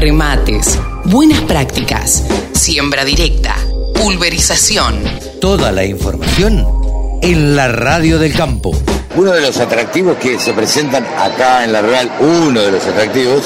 remates, buenas prácticas, siembra directa, pulverización. Toda la información en la radio del campo. Uno de los atractivos que se presentan acá en la Real, uno de los atractivos,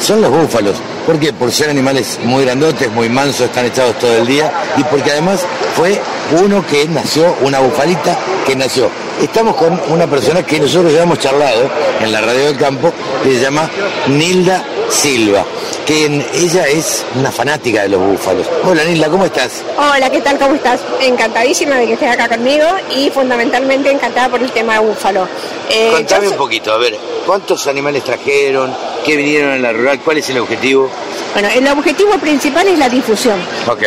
son los búfalos. Porque por ser animales muy grandotes, muy mansos, están echados todo el día y porque además fue uno que nació, una bufalita que nació. Estamos con una persona que nosotros ya hemos charlado en la radio del campo, que se llama Nilda Silva, que ella es una fanática de los búfalos. Hola Nilda, ¿cómo estás? Hola, ¿qué tal? ¿Cómo estás? Encantadísima de que estés acá conmigo y fundamentalmente encantada por el tema de búfalo. Eh, Contame un poquito, a ver, ¿cuántos animales trajeron? ¿Qué vinieron en la rural? ¿Cuál es el objetivo? Bueno, el objetivo principal es la difusión. Ok.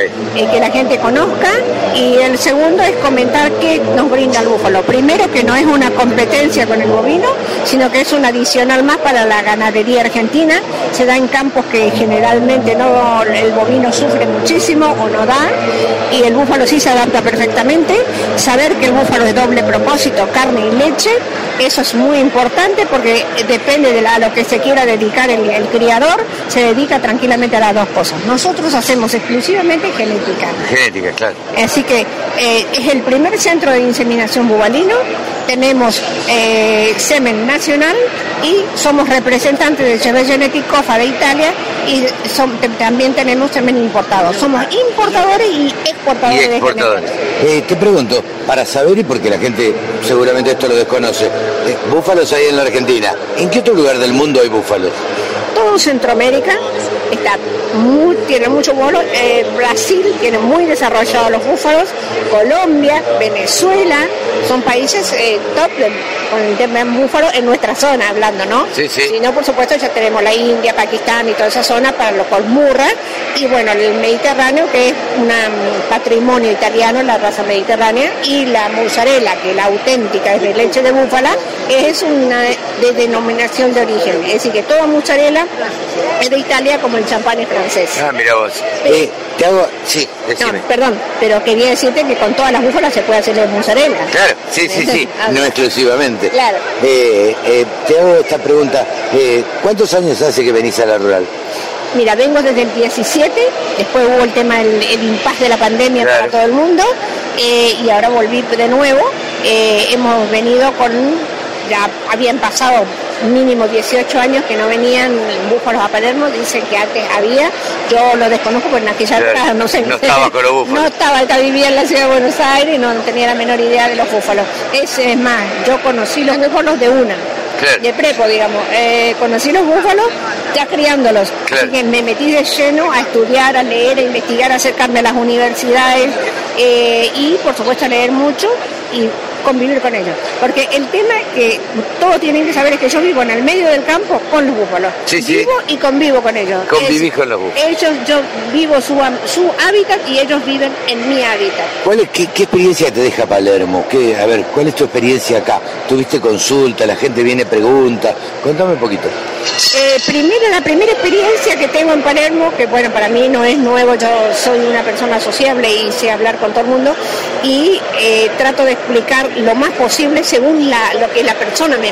que la gente conozca y el segundo es comentar qué nos brinda el búfalo. Primero que no es una competencia con el bovino, sino que es un adicional más para la ganadería argentina. Se da en campos que generalmente no el bovino sufre muchísimo o no da y el búfalo sí se adapta perfectamente. Saber que el búfalo es doble propósito, carne y leche, eso es muy importante porque depende de a lo que se quiera dedicar el, el criador, se dedica tranquilamente a las dos cosas. Nosotros hacemos exclusivamente genética. Genética, claro. Así que eh, es el primer centro de inseminación bubalino. Tenemos eh, semen nacional y somos representantes de Chevet Genetic COFA de Italia y también tenemos semen importado. Somos importadores y exportadores, de genética. Eh, te pregunto, para saber y porque la gente seguramente esto lo desconoce, búfalos hay en la Argentina. ¿En qué otro lugar del mundo hay búfalos? Todo Centroamérica, está muy, tiene mucho búfalo. Eh, Brasil tiene muy desarrollados los búfalos, Colombia, Venezuela, son países eh, top con el tema de búfalo en nuestra zona, hablando, ¿no? Sí, sí. Si no, por supuesto, ya tenemos la India, Pakistán y toda esa zona para los colmurras, y bueno, el Mediterráneo, que es un patrimonio italiano, la raza mediterránea, y la mozzarella, que la auténtica es de leche de búfala, es una de denominación de origen. Es decir, que toda mozzarella es de Italia como el champán es francés. Ah, mira vos. Eh, te hago, sí, decime. No, perdón, pero quería decirte que con todas las búfalas se puede hacer de mozzarella. Claro, sí, sí, sí, no exclusivamente. Claro. Eh, eh, te hago esta pregunta, ¿cuántos años hace que venís a la rural? Mira, vengo desde el 17, después hubo el tema del el impasse de la pandemia para todo el mundo y ahora volví de nuevo. hemos venido con, ya habían pasado mínimo 18 años que no venían búfalos a Palermo, dicen que antes había, yo lo desconozco porque en aquella época no sé. No estaba con los búfalos. No estaba, vivía en la ciudad de Buenos Aires y no tenía la menor idea de los búfalos. Ese es más, yo conocí los búfalos de una. de prepo, digamos. Eh, conocí los búfalos ya criándolos. Así que me metí de lleno a estudiar, a leer, a investigar, a acercarme a las universidades eh, y, por supuesto, a leer mucho y convivir con ellos. Porque el tema que todos tienen que saber es que yo vivo en el medio del campo con los búfalos. Sí, vivo y convivo con ellos. Convivís con los búfalos. Ellos, yo vivo su, su hábitat y ellos viven en mi hábitat. ¿Cuál es, qué, experiencia te deja Palermo? ¿Qué, a ver, ¿cuál es tu experiencia acá? ¿Tuviste consulta? ¿La gente viene pregunta? Contame un poquito. Eh, primero, la primera experiencia que tengo en Palermo, que bueno, para mí no es nuevo, yo soy una persona sociable y sé hablar con todo el mundo y eh, trato de explicar lo más posible según lo que la persona me,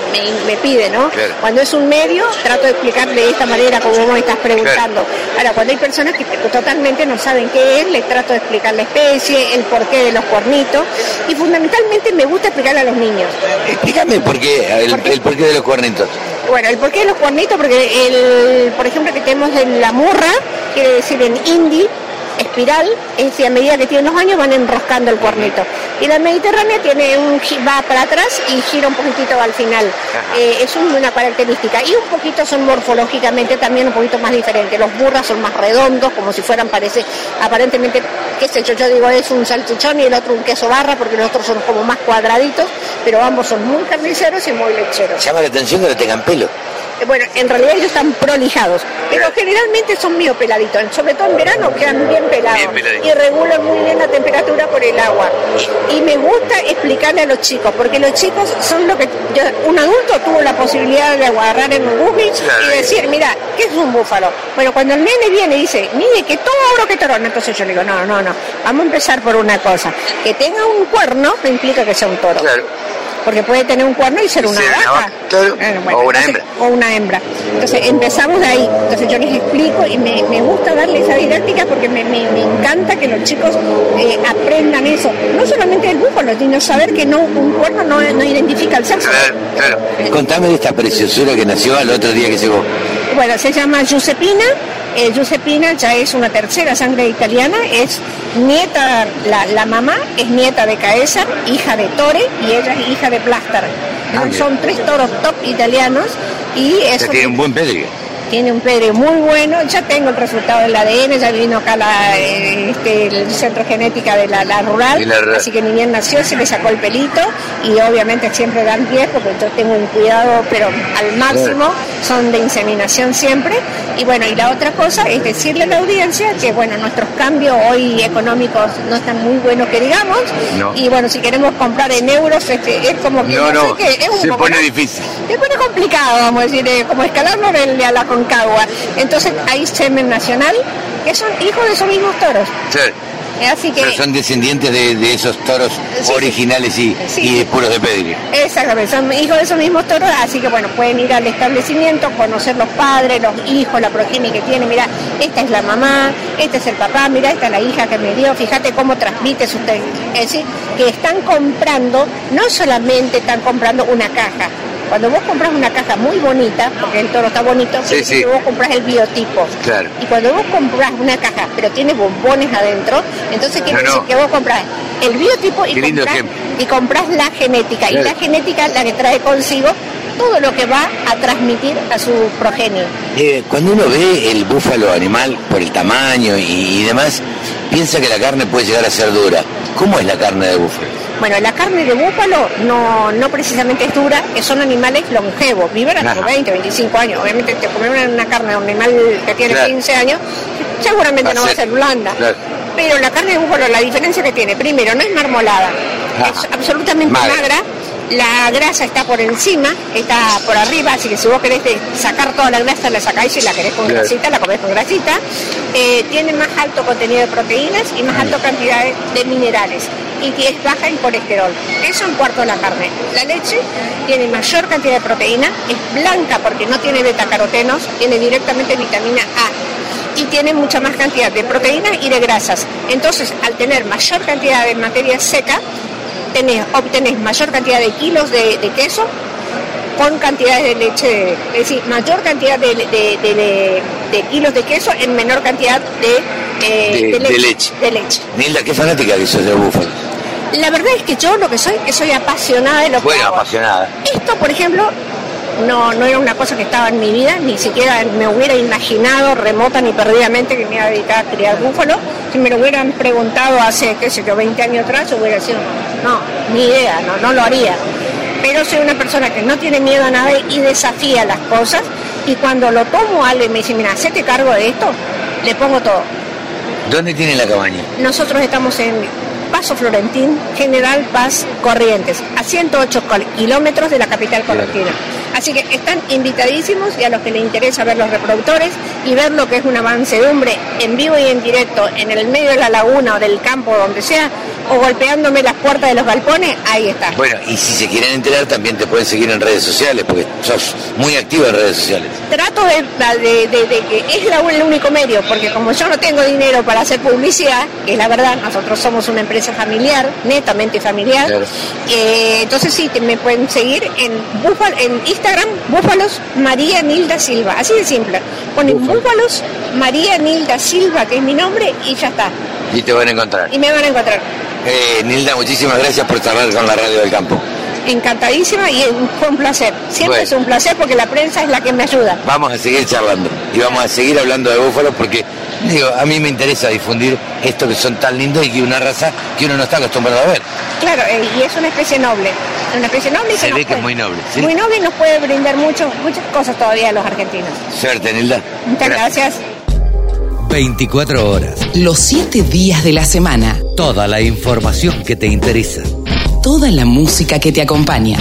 pide, ¿no? Cuando es un medio, trato de explicar de esta manera como vos me estás preguntando. Ahora, cuando hay personas que totalmente no saben qué es, les trato de explicar la especie, el porqué de los cuernitos y fundamentalmente me gusta explicarle a los niños. Explícame por qué, el, ¿Por el porqué de los cuernitos. Bueno, el porqué de los cuernitos, porque el, por ejemplo, que tenemos en la murra, quiere decir en hindi, espiral, es decir, a medida que tienen los años van enroscando el cuernito. Y la Mediterránea tiene un va para atrás y gira un poquitito al final. Eh, es una característica. Y un poquito son morfológicamente también un poquito más diferentes. Los burras son más redondos, como si fueran, parece, aparentemente, qué sé yo, yo digo es un salchichón y el otro un queso barra, porque los otros son como más cuadraditos, pero ambos son muy carniceros y muy lecheros. Llama la atención que no tengan pelo. Eh, bueno, en realidad ellos están prolijados, pero generalmente son medio peladitos, sobre todo en verano quedan bien pelados y regulan muy bien la temperatura por el agua. Y me gusta explicarle a los chicos, porque los chicos son lo que un adulto tuvo la posibilidad de agarrar en un Google y decir, mira, ¿qué es un búfalo? Bueno, cuando el nene viene y dice, mire, que todo oro que toro, entonces yo le digo, no, no, no, vamos a empezar por una cosa, que tenga un cuerno no implica que sea un toro. Porque puede tener un cuerno y ser una Ser una vaca. vaca, claro, o una entonces- hembra. O una hembra. Entonces empezamos de ahí. Entonces yo les explico y me, me gusta darle esa didáctica porque me, me- me encanta que los chicos eh, aprendan eso. No solamente el búfalo, sino saber que no un cuerno no, no identifica el sexo. Claro, claro. Contame de esta preciosura que nació al otro día que llegó. Bueno, se llama Giuseppina. Eh, Giuseppina ya es una tercera sangre italiana, es nieta, la, la mamá es nieta de Caesar, hija de Tore y ella es hija de Plastar. Ah. Son tres toros top italianos y eso tiene un buen. Tiene un pedre muy bueno. Ya tengo el resultado del ADN, ya vino acá la, eh, este, el centro genética de la, la rural, la así que ni bien nació se le sacó el pelito y obviamente siempre dan 10 porque yo tengo un cuidado pero al máximo, son de inseminación siempre. Y bueno, y la otra cosa es decirle a la audiencia que bueno, nuestros cambios hoy económicos no están muy buenos que digamos. No. Y bueno, si queremos comprar en euros, este, es como que No, no, es un se poco- pone difícil. es bueno complicado, vamos a decir, eh, como de a la Entonces hay semen nacional, que son hijos de esos mismos toros. Sí. Eh, Así que, Pero son descendientes de, de esos toros Sí. originales y, Sí. y puros de pedre. exactamente, son hijos de esos mismos toros, así que bueno, pueden ir al establecimiento, conocer los padres, los hijos, la progenie que tiene. Mira, esta es la mamá, este es el papá, mira, esta es la hija que me dio, fíjate cómo transmite su te- Es decir, que están comprando, no solamente están comprando una caja. Cuando vos compras una caja muy bonita, porque el toro está bonito, Sí, vos compras el biotipo. Claro. Y cuando vos compras una caja, pero tiene bombones adentro, entonces quiere No, no. decir que vos compras el biotipo y compras, ejemplo. y compras la genética. Y la genética la que trae consigo todo lo que va a transmitir a su progenie. Eh, cuando uno ve el búfalo animal por el tamaño y, y demás, piensa que la carne puede llegar a ser dura. ¿Cómo es la carne de búfalo? Bueno, la carne de búfalo no, no precisamente es dura, que son animales longevos, viven hasta Ajá. los 20, 25 años. Obviamente, te comer una, carne de un animal que tiene Claro. 15 años, seguramente Va no va a ser- blanda. claro. Pero la carne de búfalo, la diferencia que tiene, primero, no es marmolada, Ajá. es absolutamente Magra. magra. La grasa está por encima, está por arriba, así que si vos querés sacar toda la grasa, la sacáis y la querés con grasita, la comés con grasita. Eh, tiene más alto contenido de proteínas y más alta cantidad de, de minerales. Y que es baja en colesterol. Eso en cuarto de la carne. La leche tiene mayor cantidad de proteína, es blanca porque no tiene betacarotenos, tiene directamente vitamina A y tiene mucha más cantidad de proteínas y de grasas. Entonces, al tener mayor cantidad de materia seca, tenés, obtenés mayor cantidad de kilos de, de queso con cantidades de leche, es decir, mayor cantidad de, de- de- kilos de queso en menor cantidad de, eh, leche. de leche. Nilda, qué fanática que sos de búfalo. La verdad es que yo lo que soy, que soy apasionada de lo que Bueno, apasionada. Esto, por ejemplo, no, no era una cosa que estaba en mi vida, ni siquiera me hubiera imaginado remota ni perdidamente que me iba a dedicar a criar búfalo. Si me lo hubieran preguntado hace, qué sé yo, 20 años atrás, hubiera sido, no, ni idea, no, no lo haría. Pero soy una persona que no tiene miedo a nada y desafía las cosas. Y cuando lo tomo a alguien y me dice, mira, hacete cargo de esto, le pongo todo. ¿Dónde tiene la cabaña? Nosotros estamos en Paso Florentín, General Paz Corrientes, a 108 col- kilómetros de la capital correntina. Así que están invitadísimos y a los que les interesa ver los reproductores y ver lo que es una mansedumbre en vivo y en directo en el medio de la laguna o del campo, donde sea, o golpeándome las puertas de los galpones, ahí está. Bueno, y si se quieren enterar, también te pueden seguir en redes sociales, porque sos muy activa en redes sociales. trato de, de- de- de que es la- el único medio, porque como yo no tengo dinero para hacer publicidad, que es la verdad, nosotros somos una empresa familiar, netamente familiar, Claro. eh, entonces sí, te- me pueden seguir en, búfalo, en Instagram, Búfalos María Nilda Silva, así de simple. Ponen Búfalos María Nilda Silva, que es mi nombre, y ya está. Y te van a encontrar. Y me van a encontrar. Eh, Nilda, muchísimas gracias por charlar con la radio del campo. Encantadísima y fue un placer. Siempre Bueno. es un placer porque la prensa es la que me ayuda. Vamos a seguir charlando y vamos a seguir hablando de búfalos porque, digo, a mí me interesa difundir esto que son tan lindos y que una raza que uno no está acostumbrado a ver. Claro, eh, y es una especie noble. Una especie noble y Se nos ve que es muy noble, ¿sí? Muy noble y nos puede brindar mucho, muchas cosas todavía a los argentinos. Suerte, Nilda. Muchas gracias. 24 horas. Los siete días de la semana. Toda la información que te interesa. Toda la música que te acompaña.